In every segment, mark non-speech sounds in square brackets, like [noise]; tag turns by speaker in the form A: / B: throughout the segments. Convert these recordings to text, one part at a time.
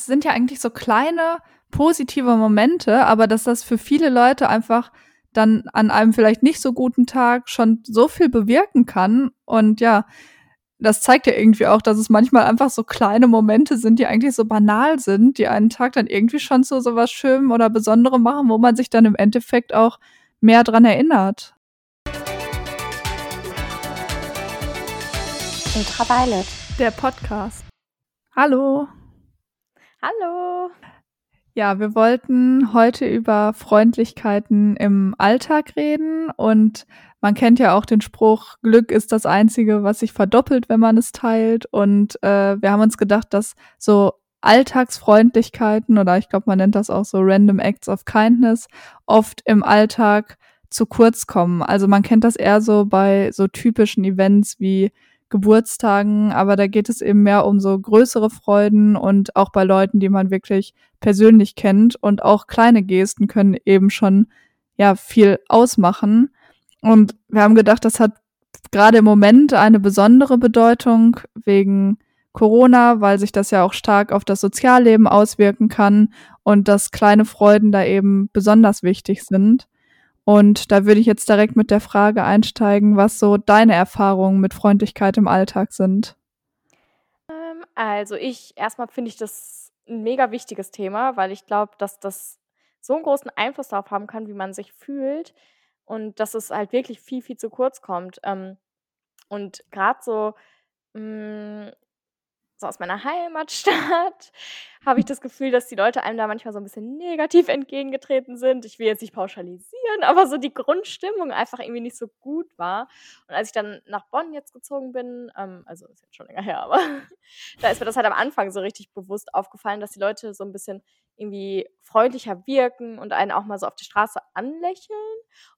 A: Es sind ja eigentlich so kleine positive Momente, aber dass das für viele Leute einfach dann an einem vielleicht nicht so guten Tag schon so viel bewirken kann. Und ja, das zeigt ja irgendwie auch, dass es manchmal einfach so kleine Momente sind, die eigentlich so banal sind, die einen Tag dann irgendwie schon zu so was Schönem oder Besonderem machen, wo man sich dann im Endeffekt auch mehr dran erinnert.
B: Ultraviolet.
A: Der Podcast. Hallo.
B: Hallo.
A: Ja, wir wollten heute über Freundlichkeiten im Alltag reden und man kennt ja auch den Spruch, Glück ist das Einzige, was sich verdoppelt, wenn man es teilt. Und äh, wir haben uns gedacht, dass so Alltagsfreundlichkeiten oder ich glaube, man nennt das auch so Random Acts of Kindness oft im Alltag zu kurz kommen. Also man kennt das eher so bei so typischen Events wie Geburtstagen, aber da geht es eben mehr um so größere Freuden und auch bei Leuten, die man wirklich persönlich kennt und auch kleine Gesten können eben schon ja viel ausmachen. Und wir haben gedacht, das hat gerade im Moment eine besondere Bedeutung wegen Corona, weil sich das ja auch stark auf das Sozialleben auswirken kann und dass kleine Freuden da eben besonders wichtig sind. Und da würde ich jetzt direkt mit der Frage einsteigen, was so deine Erfahrungen mit Freundlichkeit im Alltag sind.
B: Ähm, also ich erstmal finde ich das ein mega wichtiges Thema, weil ich glaube, dass das so einen großen Einfluss darauf haben kann, wie man sich fühlt und dass es halt wirklich viel, viel zu kurz kommt. Ähm, und gerade so mh, so aus meiner Heimatstadt [laughs] habe ich das Gefühl, dass die Leute einem da manchmal so ein bisschen negativ entgegengetreten sind. Ich will jetzt nicht pauschalisieren, [laughs] aber so die Grundstimmung einfach irgendwie nicht so gut war. Und als ich dann nach Bonn jetzt gezogen bin, ähm, also ist jetzt schon länger her, aber [laughs] da ist mir das halt am Anfang so richtig bewusst aufgefallen, dass die Leute so ein bisschen irgendwie freundlicher wirken und einen auch mal so auf der Straße anlächeln.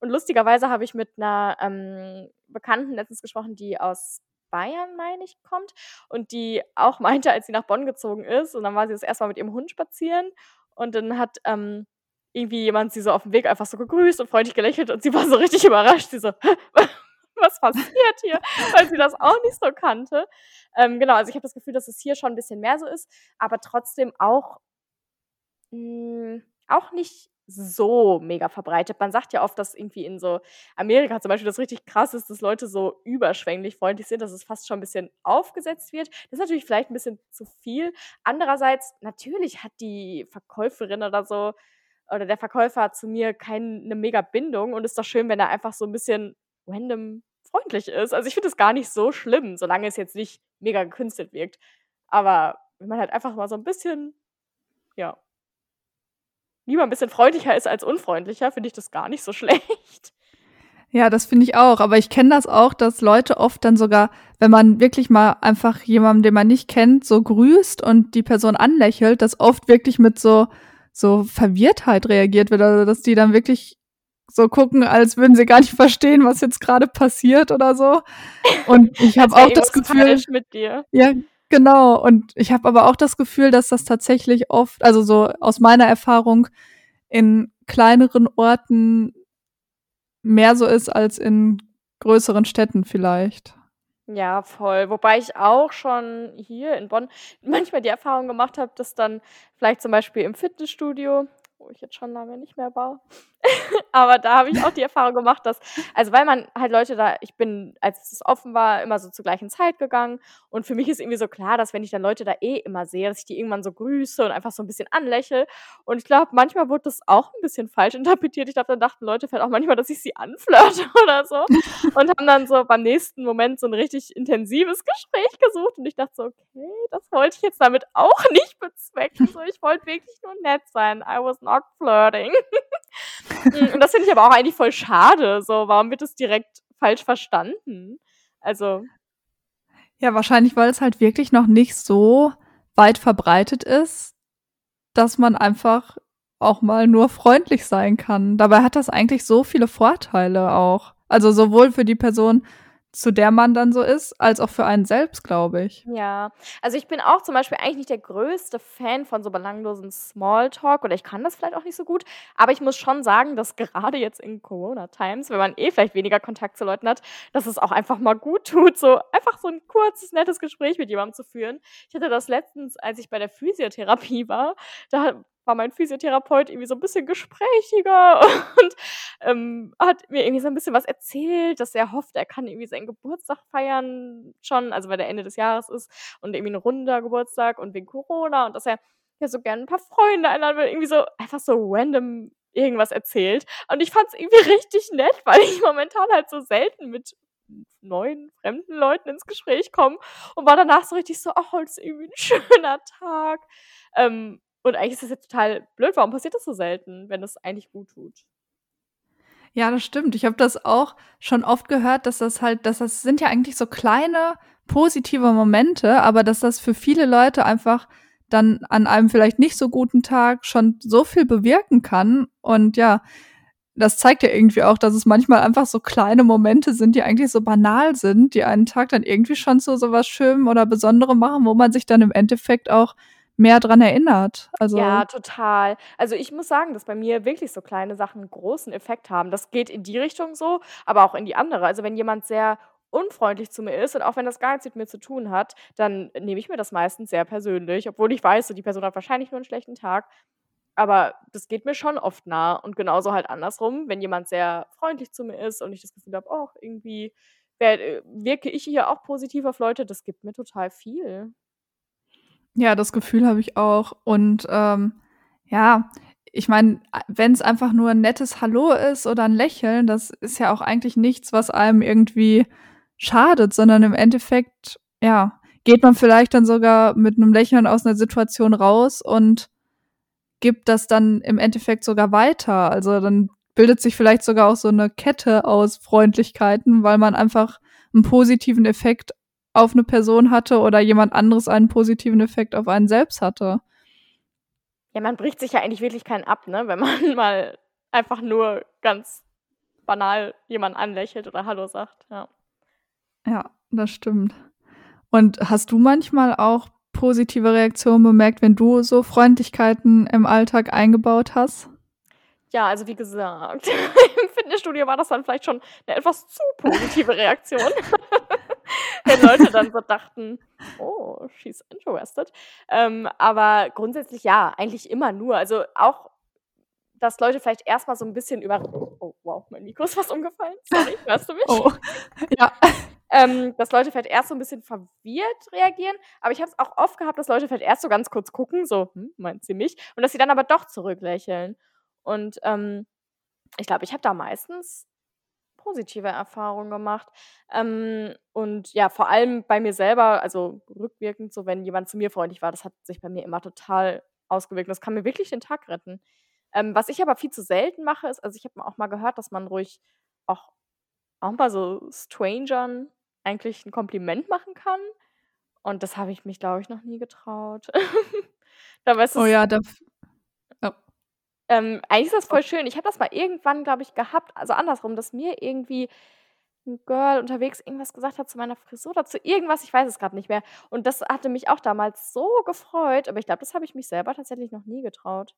B: Und lustigerweise habe ich mit einer ähm, Bekannten letztens gesprochen, die aus Bayern, meine ich, kommt und die auch [laughs] meinte, als sie nach Bonn gezogen ist und dann war sie das erste Mal mit ihrem Hund spazieren und dann hat ähm, irgendwie jemand sie so auf dem Weg einfach so gegrüßt und freundlich gelächelt und sie war so richtig [laughs] überrascht. Sie so, [laughs] was passiert hier? Weil sie das auch nicht so kannte. Ähm, genau, also ich habe das Gefühl, dass es hier schon ein bisschen mehr so ist, aber trotzdem auch, mh, hm, auch nicht so mega verbreitet. Man sagt ja oft, dass irgendwie in so Amerika zum Beispiel das richtig krass ist, dass Leute so überschwänglich freundlich sind, dass es fast schon ein bisschen aufgesetzt wird. Das ist natürlich vielleicht ein bisschen zu viel. Andererseits, natürlich hat die Verkäuferin oder so oder der Verkäufer zu mir keine mega Bindung und ist doch schön, wenn er einfach so ein bisschen random freundlich ist. Also ich finde es gar nicht so schlimm, solange es jetzt nicht mega gekünstelt wirkt. Aber wenn man halt einfach mal so ein bisschen, ja, lieber ein bisschen freundlicher ist als unfreundlicher, finde ich das gar nicht so [laughs] schlecht.
A: Ja, das finde ich auch. Aber ich kenne das auch, dass Leute oft dann sogar, wenn man wirklich mal einfach jemanden, den man nicht kennt, so grüßt und die Person anlächelt, dass oft wirklich mit so, so Verwirrtheit reagiert wird. Also, dass die dann wirklich so gucken, als würden sie gar nicht verstehen, was jetzt gerade passiert oder so. Und ich habe auch das Gefühl,
B: mit dir.
A: ja, Genau, und ich habe aber auch das Gefühl, dass das tatsächlich oft, also so aus meiner Erfahrung, in kleineren Orten mehr so ist als in größeren Städten vielleicht.
B: Ja, voll. Wobei ich auch schon hier in Bonn manchmal die Erfahrung gemacht habe, dass dann vielleicht zum Beispiel im Fitnessstudio wo ich jetzt schon lange nicht mehr war. [laughs] Aber da habe ich auch die Erfahrung gemacht, dass, also weil man halt Leute da, ich bin, als es offen war, immer so zur gleichen Zeit gegangen. Und für mich ist irgendwie so klar, dass wenn ich dann Leute da eh immer sehe, dass ich die irgendwann so grüße und einfach so ein bisschen anlächle. Und ich glaube, manchmal wurde das auch ein bisschen falsch interpretiert. Ich glaube, dann dachten Leute vielleicht auch manchmal, dass ich sie anflirte [laughs] oder so. Und haben dann so beim nächsten Moment so ein richtig intensives Gespräch gesucht. Und ich dachte so, okay, das wollte ich jetzt damit auch [laughs] nicht bezwecken. So, ich wollte wirklich nur nett sein. I was not flirting. [laughs] Mm, und das finde ich aber auch eigentlich voll schade. So, warum wird es direkt falsch verstanden? Also.
A: Ja, wahrscheinlich, weil es halt wirklich noch nicht so weit verbreitet ist, dass man einfach auch mal nur freundlich sein kann. Dabei hat das eigentlich so viele Vorteile auch. Also sowohl für die Person, zu der man dann so ist, als auch für einen selbst, glaube ich.
B: Ja, also ich bin auch zum Beispiel eigentlich nicht der größte Fan von so belanglosen Smalltalk oder ich kann das vielleicht auch nicht so gut, aber ich muss schon sagen, dass gerade jetzt in Corona-Times, wenn man eh vielleicht weniger Kontakt zu Leuten hat, dass es auch einfach mal gut tut, so einfach so ein kurzes, nettes Gespräch mit jemandem zu führen. Ich hatte das letztens, als ich bei der Physiotherapie war, da war mein Physiotherapeut irgendwie so ein bisschen gesprächiger [laughs] und ähm, hat mir irgendwie so ein bisschen was erzählt, dass er hofft, er kann irgendwie seinen Geburtstag feiern schon, also weil der Ende des Jahres ist und irgendwie ein runder Geburtstag und wegen Corona und dass er ja so gerne ein paar Freunde einladen will, irgendwie so einfach so random irgendwas erzählt. Und ich fand es irgendwie [laughs] richtig nett, weil ich momentan halt so selten mit neuen fremden Leuten ins Gespräch komme und war danach so richtig so, ach, heute ist irgendwie ein [laughs] schöner Tag. Ähm, und eigentlich ist das jetzt total blöd. Warum passiert das so selten, wenn es eigentlich gut tut?
A: Ja, das stimmt. Ich habe das auch schon oft gehört, dass das halt, dass das sind ja eigentlich so kleine positive Momente, aber dass das für viele Leute einfach dann an einem vielleicht nicht so guten Tag schon so viel bewirken kann. Und ja, das zeigt ja irgendwie auch, dass es manchmal einfach so kleine Momente sind, die eigentlich so banal sind, die einen Tag dann irgendwie schon zu so was Schönem oder Besonderem machen, wo man sich dann im Endeffekt auch mehr dran erinnert. Also
B: Ja, total. Also, ich muss sagen, dass bei mir wirklich so kleine Sachen großen Effekt haben. Das geht in die Richtung so, aber auch in die andere. Also, wenn jemand sehr unfreundlich zu mir ist und auch wenn das gar nichts mit mir zu tun hat, dann nehme ich mir das meistens sehr persönlich, obwohl ich weiß, so die Person hat wahrscheinlich nur einen schlechten Tag. Aber das geht mir schon oft nah und genauso halt andersrum, wenn jemand sehr freundlich zu mir ist und ich das Gefühl habe: „Oh, irgendwie äh, wirke ich hier auch positiv auf Leute“, das gibt mir total viel.
A: Ja, das Gefühl habe ich auch. Und ähm, ja, ich meine, wenn es einfach nur ein nettes Hallo ist oder ein Lächeln, das ist ja auch eigentlich nichts, was einem irgendwie schadet, sondern im Endeffekt, ja, geht man vielleicht dann sogar mit einem Lächeln aus einer Situation raus und gibt das dann im Endeffekt sogar weiter. Also dann bildet sich vielleicht sogar auch so eine Kette aus Freundlichkeiten, weil man einfach einen positiven Effekt auf eine Person hatte oder jemand anderes einen positiven Effekt auf einen selbst hatte.
B: Ja, man bricht sich ja eigentlich wirklich keinen ab, ne, wenn man [laughs] mal einfach nur ganz banal jemanden anlächelt oder Hallo sagt, ja.
A: Ja, das stimmt. Und hast du manchmal auch positive Reaktionen bemerkt, wenn du so Freundlichkeiten im Alltag eingebaut hast?
B: Ja, also wie gesagt, [laughs] im Fitnessstudio war das dann vielleicht schon eine etwas zu positive Reaktion. [laughs] [laughs] Wenn Leute dann so dachten: „Oh, she's interested.“ Ähm, aber grundsätzlich ja, eigentlich immer nur. Also, auch, dass Leute vielleicht erst mal so ein bisschen über oh, wow, mein Mikro ist fast umgefallen. Sorry, [laughs] hörst du mich?
A: Oh, ja.
B: Ähm, dass Leute vielleicht erst so ein bisschen verwirrt reagieren, aber ich habe es auch oft gehabt, dass Leute vielleicht erst so ganz kurz gucken, so: „Hm, meint sie mich?“ Und dass sie dann aber doch zurücklächeln. Und, ähm, ich glaube, ich habe da meistens positive Erfahrungen gemacht. Ähm, und ja, vor allem bei mir selber, also rückwirkend, so wenn jemand zu mir freundlich war, das hat sich bei mir immer total ausgewirkt. Das kann mir wirklich den Tag retten. Ähm, was ich aber viel zu selten mache, ist, also ich habe auch mal gehört, dass man ruhig auch, auch mal so Strangern eigentlich ein Kompliment machen kann. Und das habe ich mich, glaube ich, noch nie getraut. [laughs]
A: Dabei ist oh ja, da,
B: ähm, eigentlich ist das voll schön. Ich habe das mal irgendwann, glaube ich, gehabt, also andersrum, dass mir irgendwie ein Girl unterwegs irgendwas gesagt hat zu meiner Frisur oder zu irgendwas, ich weiß es gerade nicht mehr. Und das hatte mich auch damals so gefreut, aber ich glaube, das habe ich mich selber tatsächlich noch nie getraut.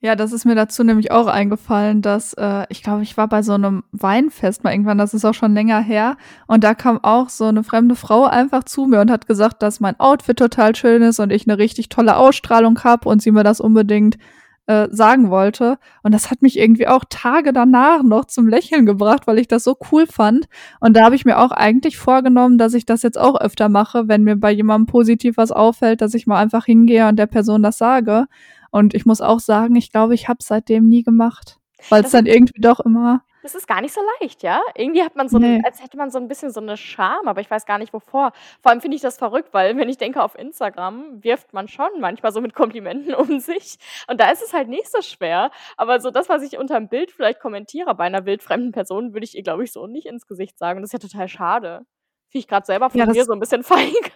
A: Ja, das ist mir dazu nämlich auch eingefallen, dass äh, ich glaube, ich war bei so einem Weinfest mal irgendwann, das ist auch schon länger her, und da kam auch so eine fremde Frau einfach zu mir und hat gesagt, dass mein Outfit total schön ist und ich eine richtig tolle Ausstrahlung habe und sie mir das unbedingt äh, sagen wollte. Und das hat mich irgendwie auch Tage danach noch zum Lächeln gebracht, weil ich das so cool fand. Und da habe ich mir auch eigentlich vorgenommen, dass ich das jetzt auch öfter mache, wenn mir bei jemandem positiv was auffällt, dass ich mal einfach hingehe und der Person das sage. Und ich muss auch sagen, ich glaube, ich habe es seitdem nie gemacht, weil es dann irgendwie doch immer
B: das ist gar nicht so leicht, ja? Irgendwie hat man so 'n Ne. als hätte man so ein bisschen so eine Scham, aber ich weiß gar nicht wovor. Vor allem finde ich das verrückt, weil wenn ich denke, auf Instagram wirft man schon manchmal so mit Komplimenten [laughs] um sich und da ist es halt nicht so schwer. Aber so das, was ich unter unterm Bild vielleicht kommentiere bei einer wildfremden Person, würde ich ihr, glaube ich, so nicht ins Gesicht sagen. Das ist ja total schade. Finde ich gerade selber von Ja, mir so ein bisschen [laughs] feige.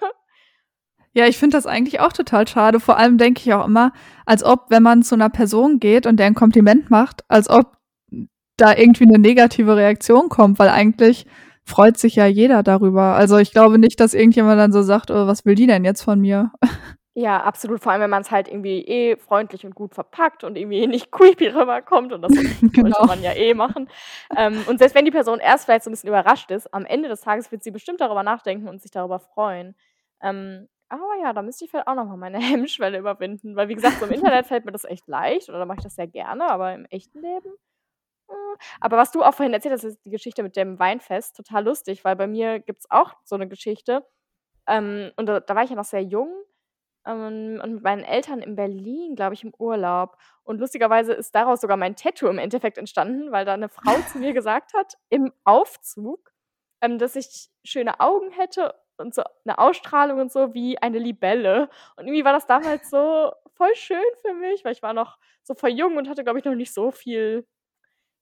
A: Ja, ich finde das eigentlich auch total schade. Vor allem denke ich auch immer, als ob, wenn man zu einer Person geht und der ein Kompliment macht, als ob da irgendwie eine negative Reaktion kommt, weil eigentlich freut sich ja jeder darüber. Also ich glaube nicht, dass irgendjemand dann so sagt, oh, was will die denn jetzt von mir? [laughs]
B: Ja, absolut. Vor allem, wenn man es halt irgendwie eh freundlich und gut verpackt und irgendwie nicht creepy rüberkommt und das [laughs] [laughs] genau. sollte man ja eh machen. Ähm, und selbst wenn die Person erst vielleicht so ein bisschen überrascht ist, am Ende des Tages wird sie bestimmt darüber nachdenken und sich darüber freuen. Ähm, aber ja, da müsste ich vielleicht auch noch mal meine Hemmschwelle überwinden, weil wie gesagt, so im Internet fällt mir das echt leicht oder da mache ich das sehr gerne, aber im echten Leben. Aber was du auch vorhin erzählt hast, ist die Geschichte mit dem Weinfest, total lustig, weil bei mir gibt es auch so eine Geschichte, ähm, und da da war ich ja noch sehr jung ähm, und mit meinen Eltern in Berlin, glaube ich, im Urlaub. Und lustigerweise ist daraus sogar mein Tattoo im Endeffekt entstanden, weil da eine Frau zu mir [laughs] gesagt hat im Aufzug, ähm, dass ich schöne Augen hätte und so eine Ausstrahlung und so wie eine Libelle. Und irgendwie war das damals so voll schön für mich, weil ich war noch so voll jung und hatte, glaube ich, noch nicht so viel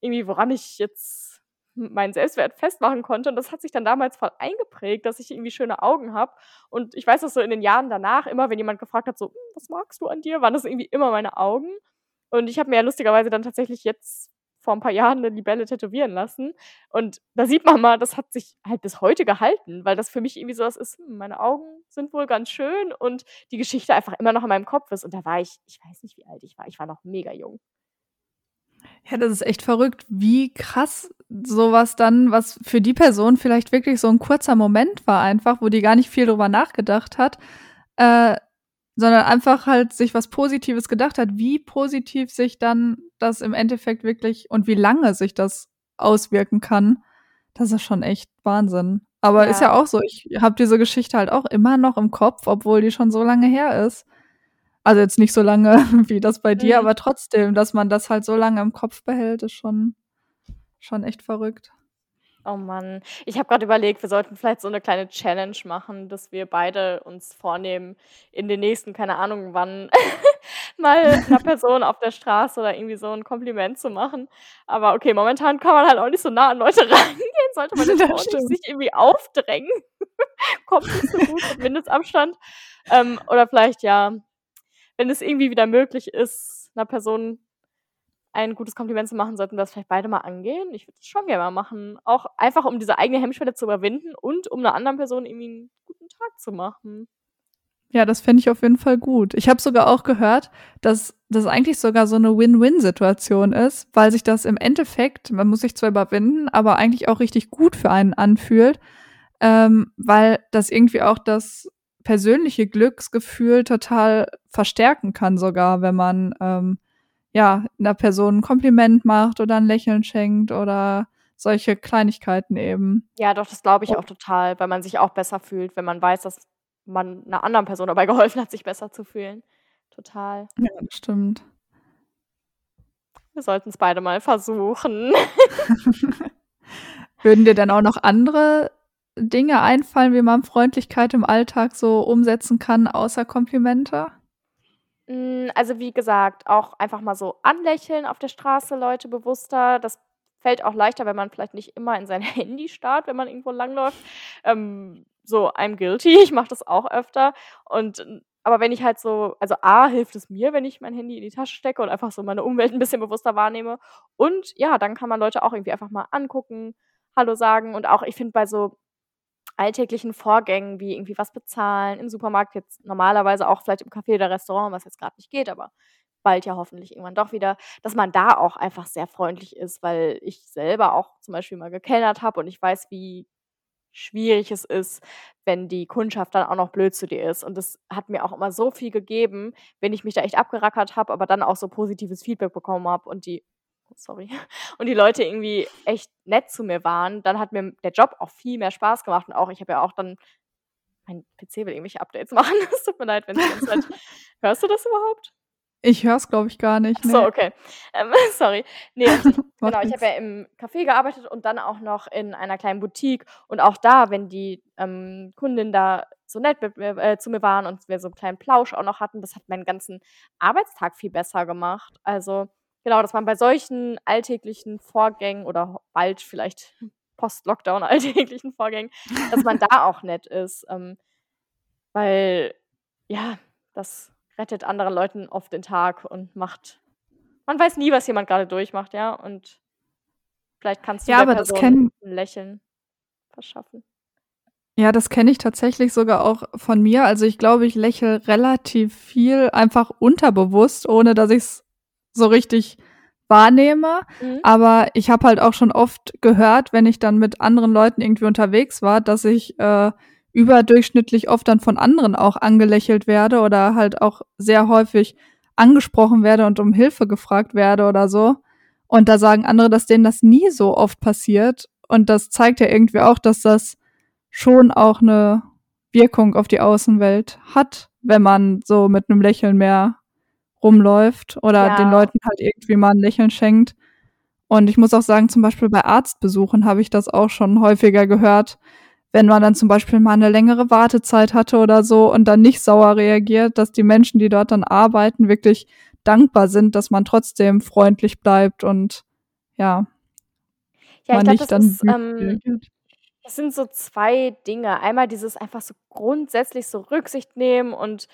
B: irgendwie, woran ich jetzt meinen Selbstwert festmachen konnte. Und das hat sich dann damals voll eingeprägt, dass ich irgendwie schöne Augen habe. Und ich weiß, dass so in den Jahren danach, immer wenn jemand gefragt hat, so, hm, was magst du an dir, waren das irgendwie immer meine Augen. Und ich habe mir ja lustigerweise dann tatsächlich jetzt vor ein paar Jahren eine Libelle tätowieren lassen. Und da sieht man mal, das hat sich halt bis heute gehalten, weil das für mich irgendwie so was ist, hm, meine Augen sind wohl ganz schön und die Geschichte einfach immer noch in meinem Kopf ist. Und da war ich, ich weiß nicht, wie alt ich war, ich war noch mega jung.
A: Ja, das ist echt verrückt, wie krass sowas dann, was für die Person vielleicht wirklich so ein kurzer Moment war einfach, wo die gar nicht viel drüber nachgedacht hat, äh, sondern einfach halt sich was Positives gedacht hat, wie positiv sich dann das im Endeffekt wirklich und wie lange sich das auswirken kann. Das ist schon echt Wahnsinn. Aber ja. ist ja auch so, ich habe diese Geschichte halt auch immer noch im Kopf, obwohl die schon so lange her ist. Also jetzt nicht so lange [laughs] wie das bei dir, mhm. aber trotzdem, dass man das halt so lange im Kopf behält, ist schon, schon echt verrückt.
B: Oh Mann, ich habe gerade überlegt, wir sollten vielleicht so eine kleine Challenge machen, dass wir beide uns vornehmen, in den nächsten, keine Ahnung wann, [laughs] mal einer Person auf der Straße oder irgendwie so ein Kompliment zu machen. Aber okay, momentan kann man halt auch nicht so nah an Leute [laughs] rangehen, sollte man auch nicht sich irgendwie aufdrängen. Kommt nicht so gut mit Mindestabstand. Ähm, oder vielleicht, ja, wenn es irgendwie wieder möglich ist, einer Person ein gutes Kompliment zu machen, sollten wir das vielleicht beide mal angehen. Ich würde es schon gerne mal machen. Auch einfach, um diese eigene Hemmschwelle zu überwinden und um einer anderen Person irgendwie einen guten Tag zu machen.
A: Ja, das fände ich auf jeden Fall gut. Ich habe sogar auch gehört, dass das eigentlich sogar so eine Win-Win-Situation ist, weil sich das im Endeffekt, man muss sich zwar überwinden, aber eigentlich auch richtig gut für einen anfühlt, ähm, weil das irgendwie auch das persönliche Glücksgefühl total verstärken kann, sogar, wenn man ähm, ja einer Person ein Kompliment macht oder ein Lächeln schenkt oder solche Kleinigkeiten eben.
B: Ja, doch, das glaube ich auch total, weil man sich auch besser fühlt, wenn man weiß, dass man einer anderen Person dabei [laughs] geholfen hat, sich besser zu fühlen. Total.
A: Ja, das stimmt.
B: Wir sollten es beide mal versuchen. [laughs] [laughs]
A: Würden dir denn auch noch andere Dinge einfallen, wie man Freundlichkeit im Alltag so umsetzen kann, außer Komplimente?
B: Hm, also, wie gesagt, auch einfach mal so anlächeln auf der Straße, Leute bewusster. Das fällt auch leichter, wenn man vielleicht nicht immer in sein [laughs] Handy starrt, wenn man irgendwo langläuft. Ähm, so, I'm guilty, ich mache das auch öfter. Und aber wenn ich halt so, also A, hilft es mir, wenn ich mein Handy in die Tasche stecke und einfach so meine Umwelt ein bisschen bewusster wahrnehme. Und ja, dann kann man Leute auch irgendwie einfach mal angucken, Hallo sagen. Und auch, ich finde, bei so alltäglichen Vorgängen wie irgendwie was bezahlen, im Supermarkt jetzt normalerweise auch vielleicht im Café oder Restaurant, was jetzt gerade nicht geht, aber bald ja hoffentlich irgendwann doch wieder, dass man da auch einfach sehr freundlich ist, weil ich selber auch zum Beispiel mal gekellnert habe und ich weiß, wie schwierig es ist, wenn die Kundschaft dann auch noch blöd zu dir ist. Und das hat mir auch immer so viel gegeben, wenn ich mich da echt abgerackert habe, aber dann auch so positives Feedback bekommen habe und die sorry, [laughs] und die Leute irgendwie echt nett zu mir waren, dann hat mir der Job auch viel mehr Spaß gemacht und auch ich habe ja auch dann mein PC will irgendwelche Updates [laughs] machen. Es tut mir leid, wenn es ganz [laughs] Hörst du das überhaupt?
A: Ich höre es, glaube ich, gar nicht.
B: Nee. So, okay. Ähm, sorry. Nee, genau, ich habe ja im Café gearbeitet und dann auch noch in einer kleinen Boutique. Und auch da, wenn die ähm, Kundinnen da so nett mit, äh, zu mir waren und wir so einen kleinen Plausch auch noch hatten, das hat meinen ganzen Arbeitstag viel besser gemacht. Also Genau, dass man bei solchen alltäglichen Vorgängen oder bald vielleicht Post-Lockdown [laughs] alltäglichen Vorgängen, dass man da auch nett ist. Ähm, weil, ja, das rettet anderen Leuten oft den Tag und macht. Man weiß nie, was jemand gerade durchmacht, ja. Und vielleicht kannst du
A: ja, aber Person das kennen,
B: Lächeln verschaffen.
A: Ja, das kenne ich tatsächlich sogar auch von mir. Also ich glaube, ich lächle relativ viel einfach unterbewusst, ohne dass ich es so richtig wahrnehme. Mhm. Aber ich habe halt auch schon oft gehört, wenn ich dann mit anderen Leuten irgendwie unterwegs war, dass ich äh, überdurchschnittlich oft dann von anderen auch angelächelt werde oder halt auch sehr häufig angesprochen werde und um Hilfe gefragt werde oder so. Und da sagen andere, dass denen das nie so oft passiert. Und das zeigt ja irgendwie auch, dass das schon auch eine Wirkung auf die Außenwelt hat, wenn man so mit einem Lächeln mehr rumläuft oder ja. den Leuten halt irgendwie mal ein Lächeln schenkt. Und ich muss auch sagen, zum Beispiel bei Arztbesuchen habe ich das auch schon häufiger gehört, wenn man dann zum Beispiel mal eine längere Wartezeit hatte oder so und dann nicht sauer reagiert, dass die Menschen, die dort dann arbeiten, wirklich dankbar sind, dass man trotzdem freundlich bleibt und ja,
B: ja man glaub, nicht dann ist, ähm, Das sind so zwei Dinge. Einmal dieses einfach so grundsätzlich so Rücksicht nehmen und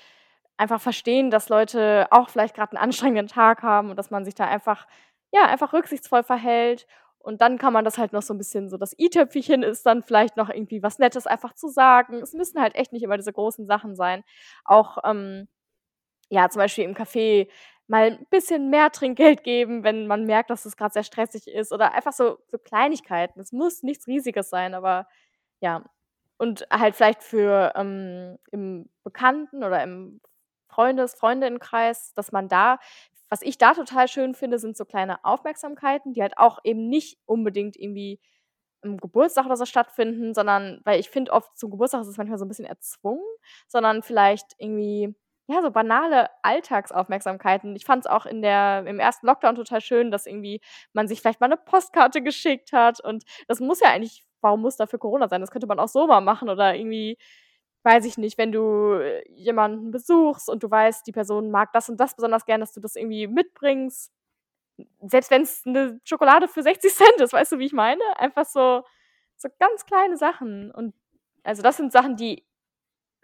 B: einfach verstehen, dass Leute auch vielleicht gerade einen anstrengenden Tag haben und dass man sich da einfach, ja, einfach rücksichtsvoll verhält. Und dann kann man das halt noch so ein bisschen so das i-Töpfchen ist dann vielleicht noch irgendwie was Nettes einfach zu sagen. Es müssen halt echt nicht immer diese großen Sachen sein. Auch, ähm, ja, zum Beispiel im Café mal ein bisschen mehr Trinkgeld geben, wenn man merkt, dass es gerade sehr stressig ist oder einfach so so Kleinigkeiten. Es muss nichts Riesiges sein, aber ja. Und halt vielleicht für, ähm, im Bekannten oder im Freundes Freundinnenkreis, dass man da was ich da total schön finde, sind so kleine Aufmerksamkeiten, die halt auch eben nicht unbedingt irgendwie im Geburtstag oder so stattfinden, sondern weil ich finde oft zum Geburtstag ist es manchmal so ein bisschen erzwungen, sondern vielleicht irgendwie ja, so banale Alltagsaufmerksamkeiten. Ich fand es auch in der im ersten Lockdown total schön, dass irgendwie man sich vielleicht mal eine Postkarte geschickt hat und das muss ja eigentlich warum muss dafür Corona sein? Das könnte man auch so mal machen oder irgendwie weiß ich nicht, wenn du äh, jemanden besuchst und du weißt, die Person mag das und das besonders gern, dass du das irgendwie mitbringst. Selbst wenn es eine Schokolade für 60 Cent ist, weißt du, wie ich meine? Einfach so, so ganz kleine Sachen. Und also das sind Sachen, die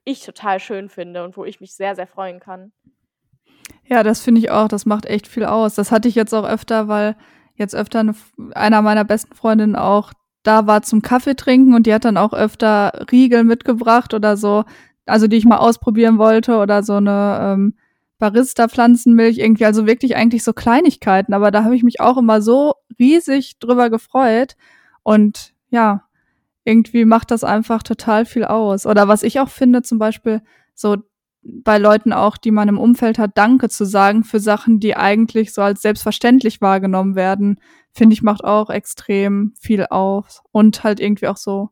B: ich total schön finde und wo ich mich sehr, sehr freuen kann.
A: Ja, das finde ich auch. Das macht echt viel aus. Das hatte ich jetzt auch öfter, weil jetzt öfter eine, einer meiner besten Freundinnen auch da war zum Kaffee trinken und die hat dann auch öfter Riegel mitgebracht oder so, also die ich mal ausprobieren wollte oder so eine ähm, Barista-Pflanzenmilch irgendwie, also wirklich eigentlich so Kleinigkeiten, aber da habe ich mich auch immer so riesig drüber gefreut und ja, irgendwie macht das einfach total viel aus. Oder was ich auch finde, zum Beispiel so bei Leuten auch, die man im Umfeld hat, Danke zu sagen für Sachen, die eigentlich so als selbstverständlich wahrgenommen werden, finde ich, macht auch extrem viel aus. Und halt irgendwie auch so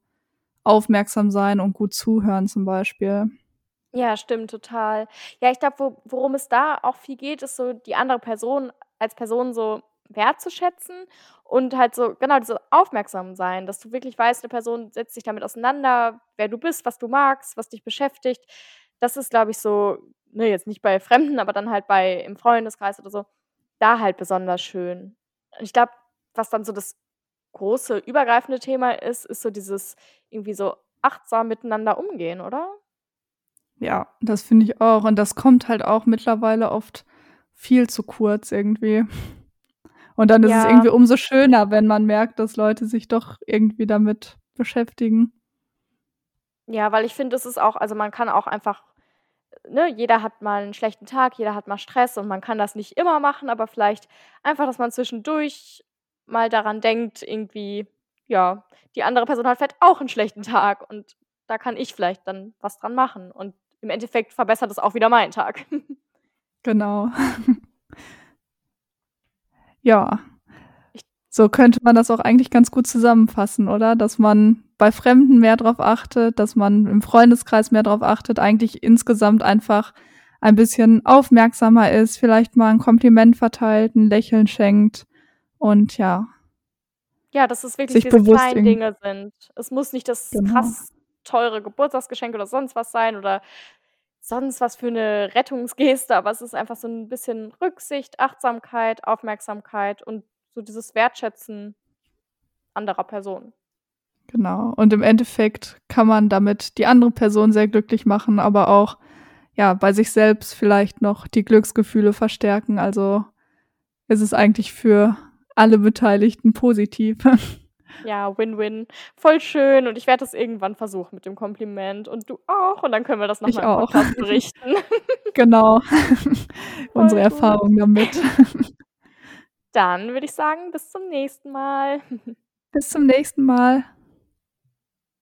A: aufmerksam sein und gut zuhören zum Beispiel.
B: Ja, stimmt, total. Ja, ich glaube, wo, worum es da auch viel geht, ist so die andere Person als Person so wertzuschätzen und halt so, genau, diese aufmerksam sein, dass du wirklich weißt, eine Person setzt sich damit auseinander, wer du bist, was du magst, was dich beschäftigt das ist, glaube ich, so, ne, jetzt nicht bei Fremden, aber dann halt bei im Freundeskreis oder so, da halt besonders schön. ich glaube, was dann so das große übergreifende Thema ist, ist so dieses irgendwie so achtsam miteinander umgehen, oder?
A: Ja, das finde ich auch. Und das kommt halt auch mittlerweile oft viel zu kurz irgendwie. Und dann ist ja. es irgendwie umso schöner, wenn man merkt, dass Leute sich doch irgendwie damit beschäftigen.
B: Ja, weil ich finde, es ist auch also, man kann auch einfach ne, jeder hat mal einen schlechten Tag, jeder hat mal Stress und man kann das nicht immer machen, aber vielleicht einfach, dass man zwischendurch mal daran denkt, irgendwie, ja, die andere Person hat vielleicht auch einen schlechten Tag und da kann ich vielleicht dann was dran machen und im Endeffekt verbessert es auch wieder meinen Tag. [laughs]
A: Genau. [laughs] Ja. So könnte man das auch eigentlich ganz gut zusammenfassen, oder? Dass man bei Fremden mehr drauf achtet, dass man im Freundeskreis mehr drauf achtet, eigentlich insgesamt einfach ein bisschen aufmerksamer ist, vielleicht mal ein Kompliment verteilt, ein Lächeln schenkt und ja.
B: Ja, dass es wirklich diese kleinen Dinge sind. Es muss nicht das genau. krass teure Geburtstagsgeschenk oder sonst was sein oder sonst was für eine Rettungsgeste, aber es ist einfach so ein bisschen Rücksicht, Achtsamkeit, Aufmerksamkeit und so dieses Wertschätzen anderer Personen.
A: Genau. Und im Endeffekt kann man damit die andere Person sehr glücklich machen, aber auch ja bei sich selbst vielleicht noch die Glücksgefühle verstärken. Also ist es eigentlich für alle Beteiligten positiv. [laughs]
B: Ja, Win-Win. Voll schön und ich werde das irgendwann versuchen mit dem Kompliment und du auch und dann können wir das noch
A: Ich
B: mal im
A: auch.
B: Podcast berichten. [laughs] [laughs]
A: Genau. Unsere
B: gut.
A: Erfahrung damit.
B: Dann würde ich sagen, bis zum nächsten Mal.
A: Bis zum nächsten Mal.